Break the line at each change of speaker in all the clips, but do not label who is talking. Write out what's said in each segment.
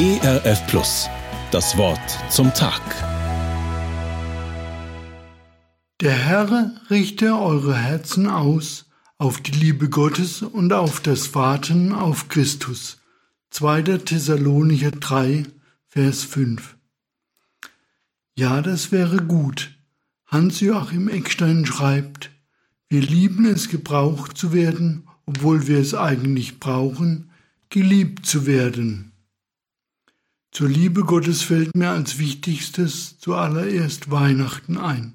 ERF Plus. Das Wort zum Tag.
Der Herr richte eure Herzen aus auf die Liebe Gottes und auf das Warten auf Christus. 2. Thessalonicher 3, Vers 5. Ja, das wäre gut. Hans-Joachim Eckstein schreibt, wir lieben es, gebraucht zu werden, obwohl wir es eigentlich brauchen, geliebt zu werden. Zur Liebe Gottes fällt mir als wichtigstes zuallererst Weihnachten ein.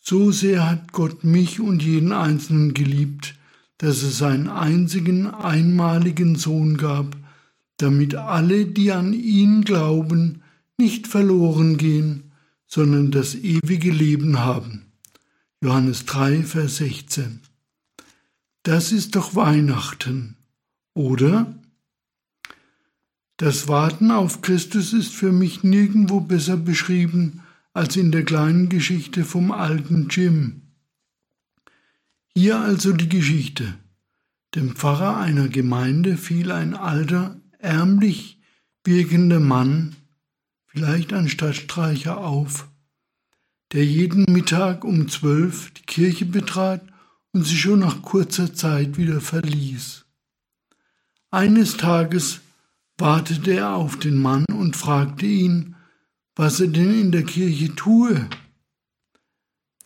So sehr hat Gott mich und jeden Einzelnen geliebt, dass es seinen einzigen einmaligen Sohn gab, damit alle, die an ihn glauben, nicht verloren gehen, sondern das ewige Leben haben. Johannes 3, Vers 16. Das ist doch Weihnachten, oder? Das Warten auf Christus ist für mich nirgendwo besser beschrieben als in der kleinen Geschichte vom alten Jim. Hier also die Geschichte. Dem Pfarrer einer Gemeinde fiel ein alter, ärmlich wirkender Mann, vielleicht ein Stadtstreicher, auf, der jeden Mittag um zwölf die Kirche betrat und sie schon nach kurzer Zeit wieder verließ. Eines Tages wartete er auf den Mann und fragte ihn, was er denn in der Kirche tue.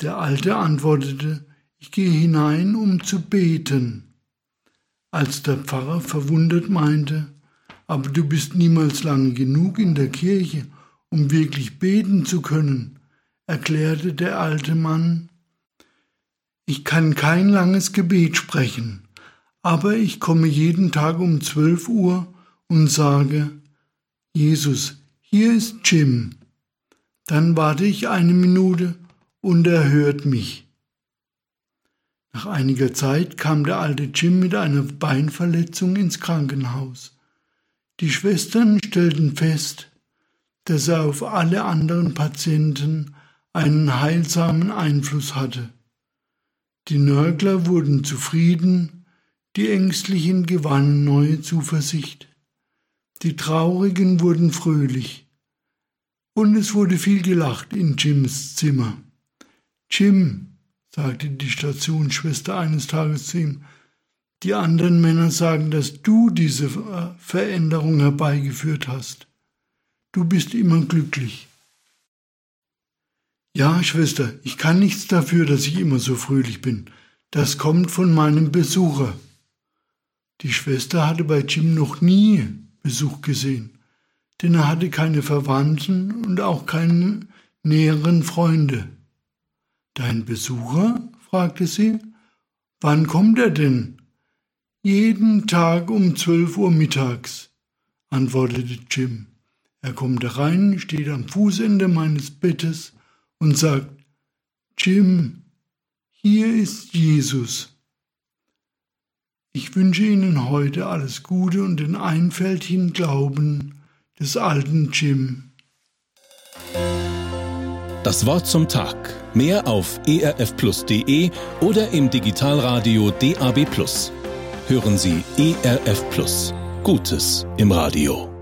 Der Alte antwortete, ich gehe hinein, um zu beten. Als der Pfarrer verwundert meinte, aber du bist niemals lange genug in der Kirche, um wirklich beten zu können, erklärte der alte Mann, ich kann kein langes Gebet sprechen, aber ich komme jeden Tag um zwölf Uhr und sage, Jesus, hier ist Jim. Dann warte ich eine Minute und er hört mich. Nach einiger Zeit kam der alte Jim mit einer Beinverletzung ins Krankenhaus. Die Schwestern stellten fest, dass er auf alle anderen Patienten einen heilsamen Einfluss hatte. Die Nörgler wurden zufrieden, die Ängstlichen gewannen neue Zuversicht. Die Traurigen wurden fröhlich. Und es wurde viel gelacht in Jims Zimmer. Jim, sagte die Stationsschwester eines Tages zu ihm, die anderen Männer sagen, dass du diese Veränderung herbeigeführt hast. Du bist immer glücklich. Ja, Schwester, ich kann nichts dafür, dass ich immer so fröhlich bin. Das kommt von meinem Besucher. Die Schwester hatte bei Jim noch nie Besuch gesehen, denn er hatte keine Verwandten und auch keine näheren Freunde. Dein Besucher? fragte sie. Wann kommt er denn? Jeden Tag um zwölf Uhr mittags, antwortete Jim. Er kommt herein, steht am Fußende meines Bettes und sagt, Jim, hier ist Jesus. Ich wünsche Ihnen heute alles Gute und den einfältigen Glauben des alten Jim.
Das Wort zum Tag. Mehr auf erfplus.de oder im Digitalradio DAB+. Hören Sie ERF Plus. Gutes im Radio.